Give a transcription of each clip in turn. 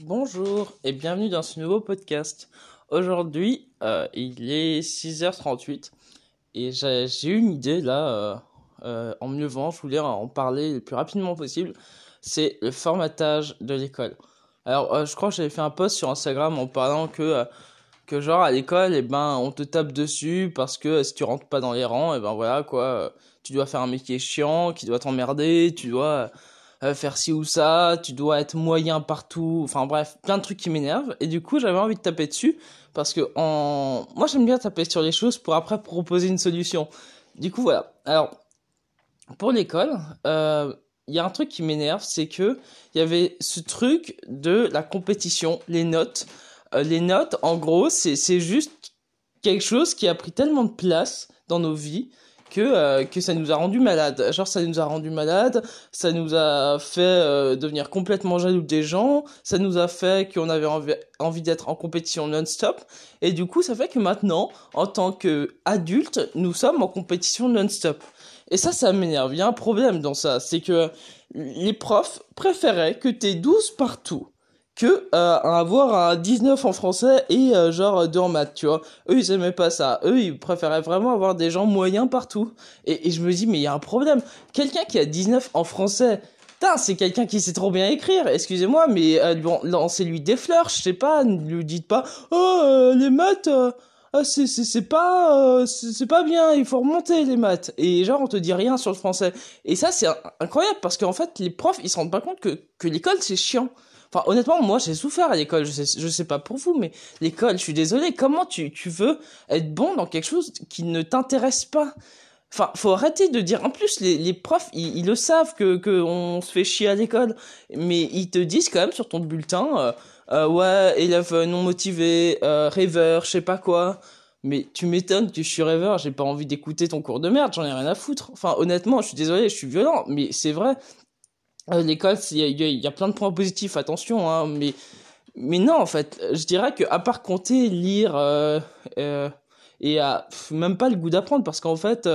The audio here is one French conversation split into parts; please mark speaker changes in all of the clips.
Speaker 1: Bonjour et bienvenue dans ce nouveau podcast. Aujourd'hui, euh, il est 6h38 et j'ai eu une idée là, euh, euh, en mieux vent, je voulais en parler le plus rapidement possible. C'est le formatage de l'école. Alors, je crois que j'avais fait un post sur Instagram en parlant que, que genre à l'école, eh ben, on te tape dessus parce que si tu rentres pas dans les rangs, eh ben voilà quoi, tu dois faire un métier chiant, qui doit t'emmerder, tu dois euh, faire ci ou ça, tu dois être moyen partout, enfin bref, plein de trucs qui m'énervent. Et du coup, j'avais envie de taper dessus parce que en... moi j'aime bien taper sur les choses pour après proposer une solution. Du coup, voilà. Alors, pour l'école, euh, il y a un truc qui m'énerve, c'est que il y avait ce truc de la compétition, les notes. Euh, les notes, en gros, c'est c'est juste quelque chose qui a pris tellement de place dans nos vies que euh, que ça nous a rendu malade. Genre ça nous a rendu malade, ça nous a fait euh, devenir complètement jaloux des gens, ça nous a fait qu'on avait envie, envie d'être en compétition non-stop et du coup ça fait que maintenant en tant que adulte, nous sommes en compétition non-stop. Et ça ça m'énerve, il y a un problème dans ça, c'est que les profs préféraient que t'aies 12 partout que euh, avoir un 19 en français et euh, genre 2 en maths, tu vois. Eux, ils aimaient pas ça. Eux, ils préféraient vraiment avoir des gens moyens partout. Et, je me dis, mais il y a un problème. Quelqu'un qui a 19 en français, c'est quelqu'un qui sait trop bien écrire. Excusez-moi, mais euh, bon, lancez-lui des fleurs, je sais pas. Ne lui dites pas, oh, euh, les maths... euh, ah, c'est c'est pas c'est pas bien il faut remonter les maths et genre on te dit rien sur le français et ça c'est incroyable parce qu'en fait les profs ils se rendent pas compte que que l'école c'est chiant Enfin, honnêtement, moi, j'ai souffert à l'école. Je sais, je sais pas pour vous, mais l'école, je suis désolé. Comment tu, tu veux être bon dans quelque chose qui ne t'intéresse pas? Enfin, faut arrêter de dire. En plus, les, les profs, ils, ils le savent que, que on se fait chier à l'école. Mais ils te disent quand même sur ton bulletin, euh, euh, ouais, élève non motivé, euh, rêveur, je sais pas quoi. Mais tu m'étonnes que je suis rêveur, j'ai pas envie d'écouter ton cours de merde, j'en ai rien à foutre. Enfin, honnêtement, je suis désolé, je suis violent, mais c'est vrai. Euh, l'école, il y a, a- a plein de points positifs, attention, hein, mais, mais non, en fait, je dirais que à part compter, lire, euh, euh, et même pas le goût d'apprendre, parce qu'en fait,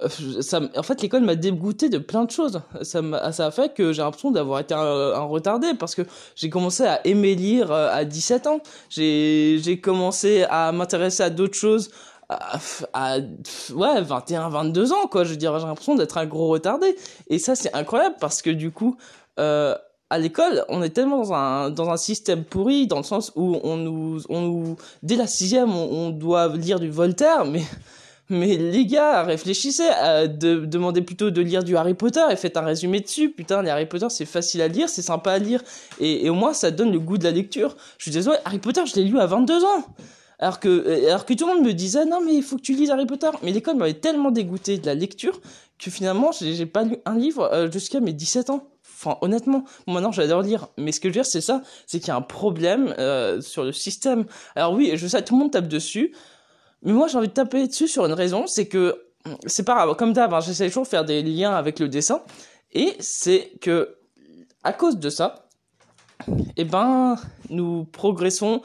Speaker 1: en fait, l'école m'a dégoûté de plein de choses. Ça m'a, ça a fait que j'ai l'impression d'avoir été un, un retardé, parce que j'ai commencé à aimer lire à 17 ans. J'ai commencé à m'intéresser à d'autres choses à, à, ouais, 21, 22 ans, quoi. Je veux dire, j'ai l'impression d'être un gros retardé. Et ça, c'est incroyable parce que du coup, euh, à l'école, on est tellement dans un, dans un système pourri, dans le sens où on nous, on nous, dès la sixième, on, on doit lire du Voltaire, mais, mais les gars, réfléchissez, euh, de, demandez plutôt de lire du Harry Potter et faites un résumé dessus. Putain, les Harry Potter, c'est facile à lire, c'est sympa à lire, et, et au moins, ça donne le goût de la lecture. Je suis désolé, Harry Potter, je l'ai lu à 22 ans. Alors que, euh, alors que tout le monde me disait, non, mais il faut que tu lises Harry Potter. Mais l'école m'avait tellement dégoûté de la lecture que finalement, j'ai pas lu un livre euh, jusqu'à mes 17 ans. Enfin, honnêtement, maintenant j'adore lire. Mais ce que je veux dire, c'est ça, c'est qu'il y a un problème euh, sur le système. Alors oui, je sais, tout le monde tape dessus. Mais moi, j'ai envie de taper dessus sur une raison, c'est que, c'est pas grave, comme d'hab, hein, j'essaie toujours de faire des liens avec le dessin. Et c'est que, à cause de ça, eh ben, nous progressons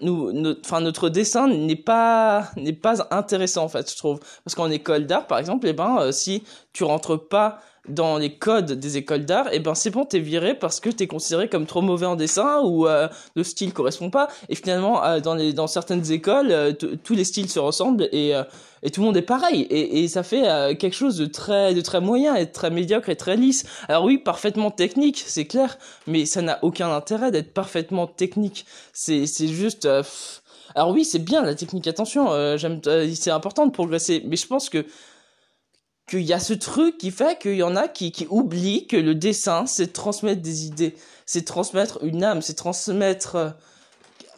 Speaker 1: nous, notre, notre dessin n'est pas, n'est pas intéressant, en fait, je trouve. Parce qu'en école d'art, par exemple, eh ben, euh, si tu rentres pas dans les codes des écoles d'art, eh ben, c'est bon, t'es viré parce que t'es considéré comme trop mauvais en dessin ou euh, le style correspond pas. Et finalement, euh, dans les, dans certaines écoles, euh, tous les styles se ressemblent et, euh, et tout le monde est pareil. Et, et ça fait euh, quelque chose de très, de très moyen et très médiocre et très lisse. Alors oui, parfaitement technique, c'est clair, mais ça n'a aucun intérêt d'être parfaitement technique. C'est, juste. euh. Alors oui, c'est bien la technique. Attention, j'aime, c'est important de progresser, mais je pense que qu'il y a ce truc qui fait qu'il y en a qui, qui oublient que le dessin, c'est transmettre des idées, c'est transmettre une âme, c'est transmettre, euh,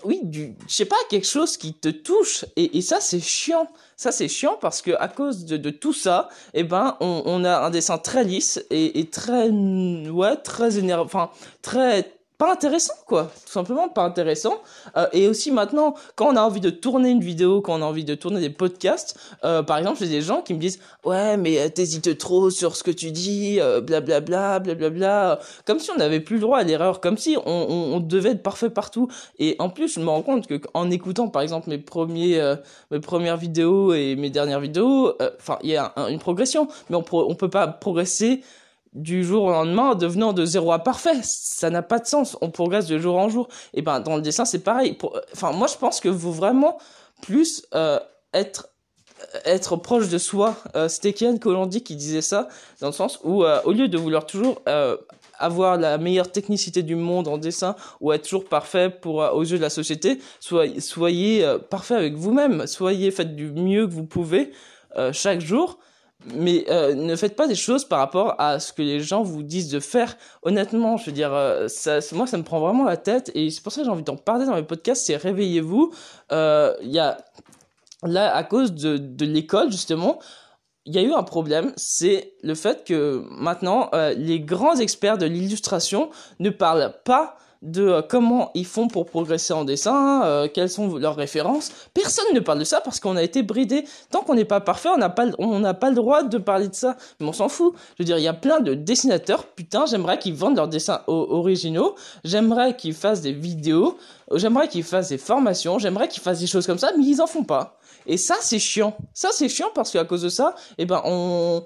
Speaker 1: oui, du, je sais pas, quelque chose qui te touche. Et, et ça, c'est chiant. Ça, c'est chiant parce que à cause de, de tout ça, eh ben, on, on a un dessin très lisse et, et très, ouais, très énervant, enfin, très, pas intéressant, quoi. Tout simplement pas intéressant. Euh, et aussi maintenant, quand on a envie de tourner une vidéo, quand on a envie de tourner des podcasts, euh, par exemple, j'ai des gens qui me disent, ouais, mais euh, t'hésites trop sur ce que tu dis, euh, blablabla, blablabla. Comme si on n'avait plus le droit à l'erreur, comme si on, on, on devait être parfait partout. Et en plus, je me rends compte que en écoutant, par exemple, mes premiers, euh, mes premières vidéos et mes dernières vidéos, euh, enfin, il y a un- une progression, mais on, on peut pas progresser du jour au lendemain en devenant de zéro à parfait. Ça n'a pas de sens. On progresse de jour en jour. Et ben dans le dessin c'est pareil. Enfin moi je pense que vous vraiment plus euh, être être proche de soi. Euh, C'était Kian Colandi qui disait ça dans le sens où euh, au lieu de vouloir toujours euh, avoir la meilleure technicité du monde en dessin ou être toujours parfait pour aux yeux de la société, soyez, soyez parfait avec vous-même. Soyez faites du mieux que vous pouvez chaque jour mais euh, ne faites pas des choses par rapport à ce que les gens vous disent de faire. Honnêtement, je veux dire, euh, ça, moi, ça me prend vraiment la tête et c'est pour ça que j'ai envie d'en parler dans mes podcasts. C'est réveillez-vous. Euh, il y a là à cause de, de l'école justement. Il y a eu un problème, c'est le fait que maintenant les grands experts de l'illustration ne parlent pas de euh, comment ils font pour progresser en dessin, euh, quelles sont leurs références. Personne ne parle de ça parce qu'on a été bridé. Tant qu'on n'est pas parfait, on n'a pas, on n'a pas le droit de parler de ça. Mais on s'en fout. Je veux dire, il y a plein de dessinateurs. Putain, j'aimerais qu'ils vendent leurs dessins originaux. J'aimerais qu'ils fassent des vidéos. J'aimerais qu'ils fassent des formations. J'aimerais qu'ils fassent des choses comme ça, mais ils en font pas. Et ça, c'est chiant. Ça, c'est chiant parce qu'à cause de ça, eh ben, on,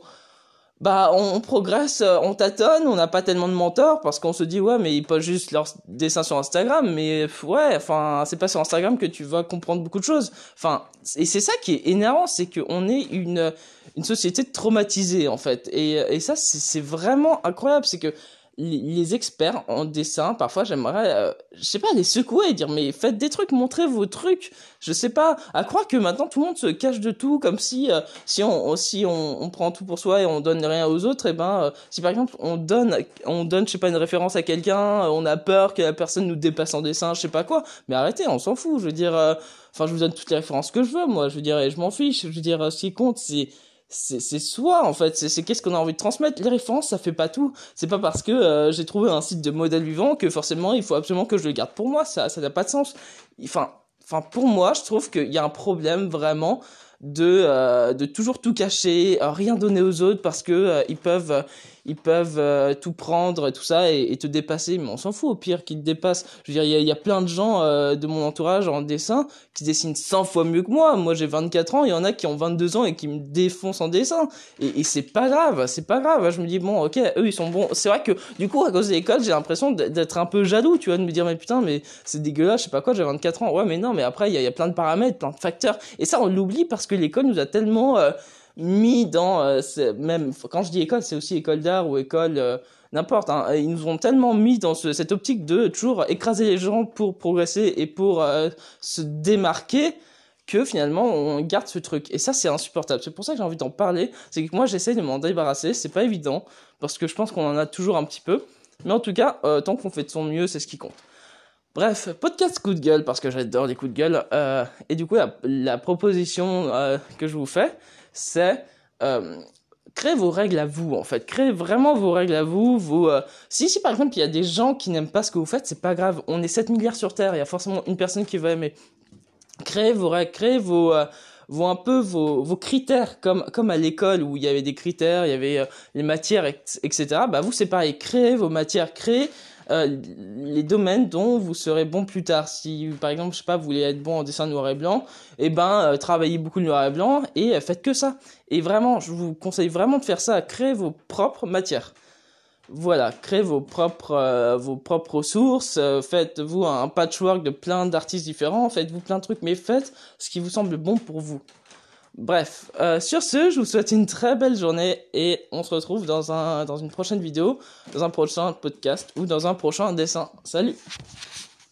Speaker 1: bah on, progresse, euh, on tâtonne, on n'a pas tellement de mentors parce qu'on se dit ouais mais ils postent juste leurs dessins sur Instagram mais ouais enfin c'est pas sur Instagram que tu vas comprendre beaucoup de choses. Enfin et c'est ça qui est énervant, c'est qu'on est une une société traumatisée en fait et et ça c'est vraiment incroyable, c'est que les experts en dessin, parfois j'aimerais, euh, je sais pas, les secouer et dire mais faites des trucs, montrez vos trucs. Je sais pas, à croire que maintenant tout le monde se cache de tout, comme si euh, si on si on, on, prend tout pour soi et on donne rien aux autres, et eh ben euh, si par exemple on donne on donne je sais pas une référence à quelqu'un, on a peur que la personne nous dépasse en dessin, je sais pas quoi. Mais arrêtez, on s'en fout. Je veux dire, enfin je vous donne toutes les références que je veux, moi. Je veux dire, et je m'en fiche. Je veux dire, ce qui compte c'est c'est soi en fait. C'est qu'est-ce qu'on a envie de transmettre. Les références ça fait pas tout. C'est pas parce que euh, j'ai trouvé un site de modèle vivant que forcément il faut absolument que je le garde pour moi. Ça ça n'a pas de sens. Enfin enfin pour moi je trouve qu'il y a un problème vraiment de euh, de toujours tout cacher euh, rien donner aux autres parce que ils peuvent ils peuvent euh, tout prendre et tout ça et, te dépasser, mais on s'en fout au pire qu'ils te dépassent. Je veux dire, il y a, plein de gens euh, de mon entourage en dessin qui dessinent 100 fois mieux que moi. Moi, j'ai 24 ans, il y en a qui ont 22 ans et qui me défoncent en dessin. Et, c'est pas grave, c'est pas grave. Je me dis, bon, ok, eux, ils sont bons. C'est vrai que, du coup, à cause de l'école, j'ai l'impression d'être un peu jaloux, tu vois, de me dire, mais putain, mais c'est dégueulasse, je sais pas quoi, j'ai 24 ans. Ouais, mais non, mais après, il y y a, plein de paramètres, plein de facteurs. Et ça, on l'oublie parce que l'école nous a tellement... Euh, mis dans euh, même quand je dis école c'est aussi école d'art ou école euh, n'importe hein, ils nous ont tellement mis dans cette optique de toujours écraser les gens pour progresser et pour se démarquer que finalement on garde ce truc. Et ça c'est insupportable. C'est pour ça que j'ai envie d'en parler. C'est que moi j'essaie de m'en débarrasser. C'est pas évident parce que je pense qu'on en a toujours un petit peu. Mais en tout cas tant qu'on fait de son mieux c'est ce qui compte Bref, podcast coup de gueule parce que j'adore les coups de gueule. et du coup, la proposition que je vous fais, c'est euh, créer vos règles à vous en fait créez vraiment vos règles à vous vous euh, si si par exemple il y a des gens qui n'aiment pas ce que vous faites c'est pas grave on est 7 milliards sur terre il y a forcément une personne qui va aimer créez vos règles créez vos euh, vos un peu vos, vos critères comme comme à l'école où il y avait des critères il y avait les matières etc bah vous c'est pareil créez vos matières créez euh, les domaines dont vous serez bon plus tard. Si par exemple, je sais pas, vous voulez être bon en dessin noir et blanc, et eh ben euh, travaillez beaucoup le noir et blanc et euh, faites que ça. Et vraiment, je vous conseille vraiment de faire ça, créer vos propres matières. Voilà, créez vos propres vos propres ressources, faites-vous un patchwork de plein d'artistes différents, faites-vous plein de trucs, mais faites ce qui vous semble bon pour vous. Bref, euh, sur ce, je vous souhaite une très belle journée et on se retrouve dans, un, dans une prochaine vidéo, dans un prochain podcast ou dans un prochain dessin. Salut